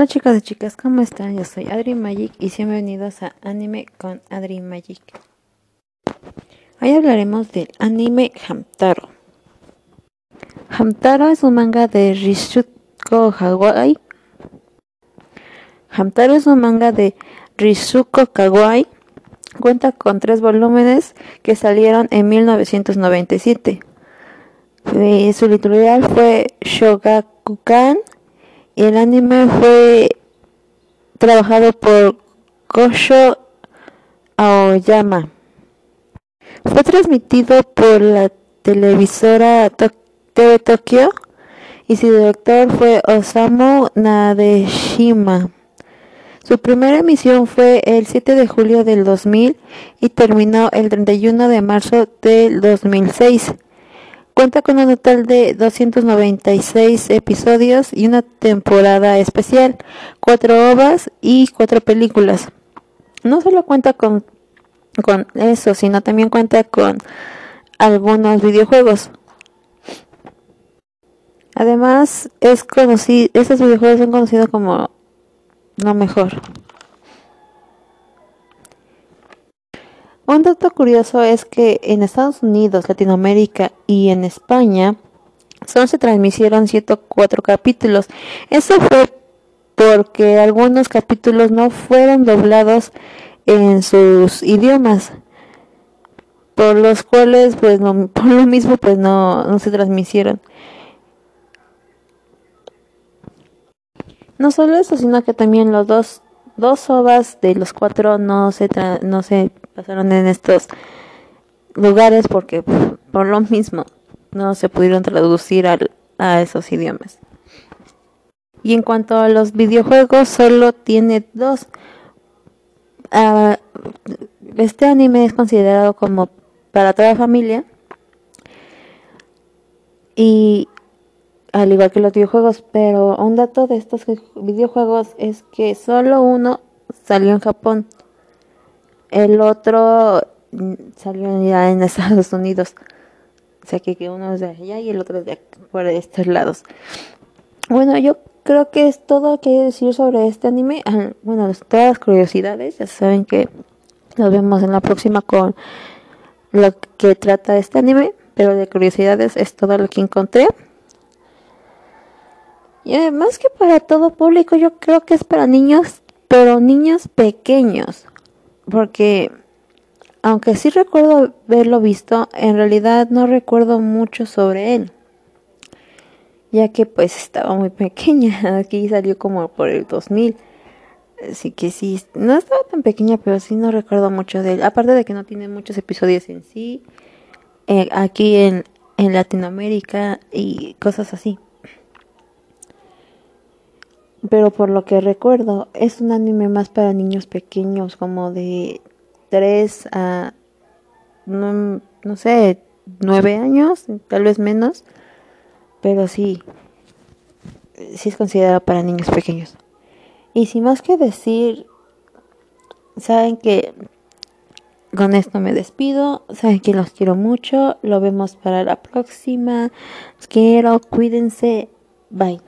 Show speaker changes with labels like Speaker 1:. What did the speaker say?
Speaker 1: Hola chicos y chicas, ¿cómo están? Yo soy Adri Magic y bienvenidos a Anime con Adri Magic. Hoy hablaremos del anime Hamtaro. Hamtaro es un manga de Rizuko Hawaii. Hamtaro es un manga de Rizuko Kawai. Cuenta con tres volúmenes que salieron en 1997. Eh, su editorial fue Shogakukan el anime fue trabajado por Kosho Aoyama. Fue transmitido por la televisora TV Tokyo y su director fue Osamu Nadeshima. Su primera emisión fue el 7 de julio del 2000 y terminó el 31 de marzo del 2006. Cuenta con un total de 296 episodios y una temporada especial, cuatro ovas y cuatro películas. No solo cuenta con, con eso, sino también cuenta con algunos videojuegos. Además, es conocido, estos videojuegos son conocidos como lo mejor. Un dato curioso es que en Estados Unidos, Latinoamérica y en España solo se transmitieron 104 capítulos. Eso fue porque algunos capítulos no fueron doblados en sus idiomas, por los cuales, pues, no, por lo mismo, pues, no, no se transmitieron. No solo eso, sino que también los dos, dos ovas de los cuatro no se, no se pasaron en estos lugares porque por lo mismo no se pudieron traducir a esos idiomas. Y en cuanto a los videojuegos, solo tiene dos. Ah, este anime es considerado como para toda familia. Y al igual que los videojuegos, pero un dato de estos videojuegos es que solo uno salió en Japón. El otro mm, salió ya en Estados Unidos. O sea que, uno es de allá y el otro es de por estos lados. Bueno, yo creo que es todo que hay que decir sobre este anime. Ah, bueno, todas las curiosidades. Ya saben que nos vemos en la próxima con lo que trata este anime. Pero de curiosidades es todo lo que encontré. Y además que para todo público, yo creo que es para niños, pero niños pequeños porque aunque sí recuerdo haberlo visto, en realidad no recuerdo mucho sobre él, ya que pues estaba muy pequeña, aquí salió como por el 2000, así que sí, no estaba tan pequeña, pero sí no recuerdo mucho de él, aparte de que no tiene muchos episodios en sí, eh, aquí en, en Latinoamérica y cosas así. Pero por lo que recuerdo, es un anime más para niños pequeños, como de 3 a, no, no sé, 9 años, tal vez menos. Pero sí, sí es considerado para niños pequeños. Y sin más que decir, saben que con esto me despido. Saben que los quiero mucho. Lo vemos para la próxima. Los quiero. Cuídense. Bye.